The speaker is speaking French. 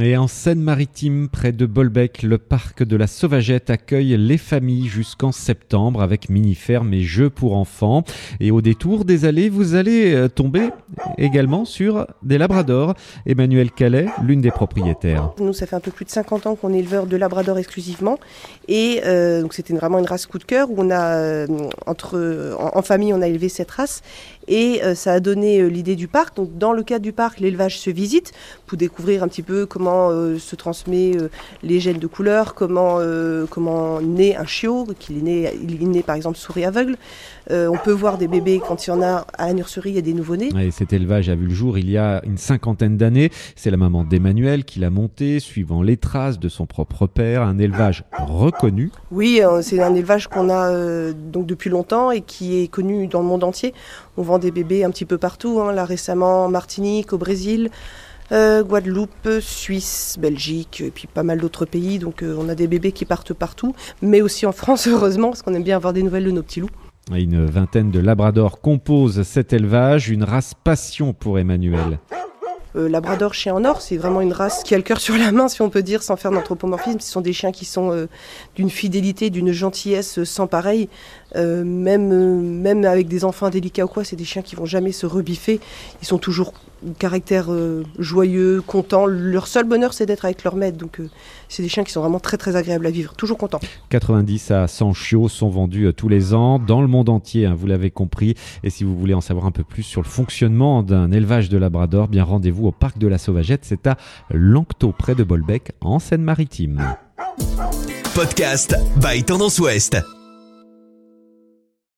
Et en Seine-Maritime, près de Bolbec, le parc de la Sauvagette accueille les familles jusqu'en septembre avec mini-ferme et jeux pour enfants. Et au détour des allées, vous allez euh, tomber également sur des labradors. Emmanuel Calais, l'une des propriétaires. Nous, ça fait un peu plus de 50 ans qu'on est éleveur de labrador exclusivement. Et euh, donc c'était vraiment une race coup de cœur où on a, euh, entre, en, famille, on a élevé cette race. Et ça a donné l'idée du parc. Donc dans le cadre du parc, l'élevage se visite pour découvrir un petit peu comment euh, se transmet les gènes de couleur, comment, comment naît un chiot, qu'il est né, il est né par exemple souris aveugle. on peut voir des bébés quand il y en a à la nurserie, il y a des nouveau-nés. Et cet élevage a vu le jour il y a une cinquantaine d'années. C'est la maman d'Emmanuel qui l'a monté, suivant les traces de son propre père. Un élevage reconnu. Oui, c'est un élevage qu'on a donc depuis longtemps et qui est connu dans le monde entier. On vend des bébés un petit peu partout, hein. là récemment en Martinique, au Brésil. Euh, Guadeloupe, Suisse, Belgique, et puis pas mal d'autres pays. Donc euh, on a des bébés qui partent partout, mais aussi en France, heureusement, parce qu'on aime bien avoir des nouvelles de nos petits loups. Une vingtaine de labradors composent cet élevage, une race passion pour Emmanuel. Euh, Labrador chien en or, c'est vraiment une race qui a le cœur sur la main, si on peut dire, sans faire d'anthropomorphisme. Ce sont des chiens qui sont euh, d'une fidélité, d'une gentillesse sans pareil. Euh, même, même avec des enfants délicats ou quoi, c'est des chiens qui vont jamais se rebiffer. Ils sont toujours caractère euh, joyeux, content. Leur seul bonheur, c'est d'être avec leur maître. Donc, euh, c'est des chiens qui sont vraiment très très agréables à vivre, toujours contents. 90 à 100 chiots sont vendus euh, tous les ans dans le monde entier, hein, vous l'avez compris. Et si vous voulez en savoir un peu plus sur le fonctionnement d'un élevage de Labrador, bien rendez-vous au parc de la Sauvagette. C'est à Lanctot, près de Bolbec, en Seine-Maritime. Podcast by Tendance Ouest.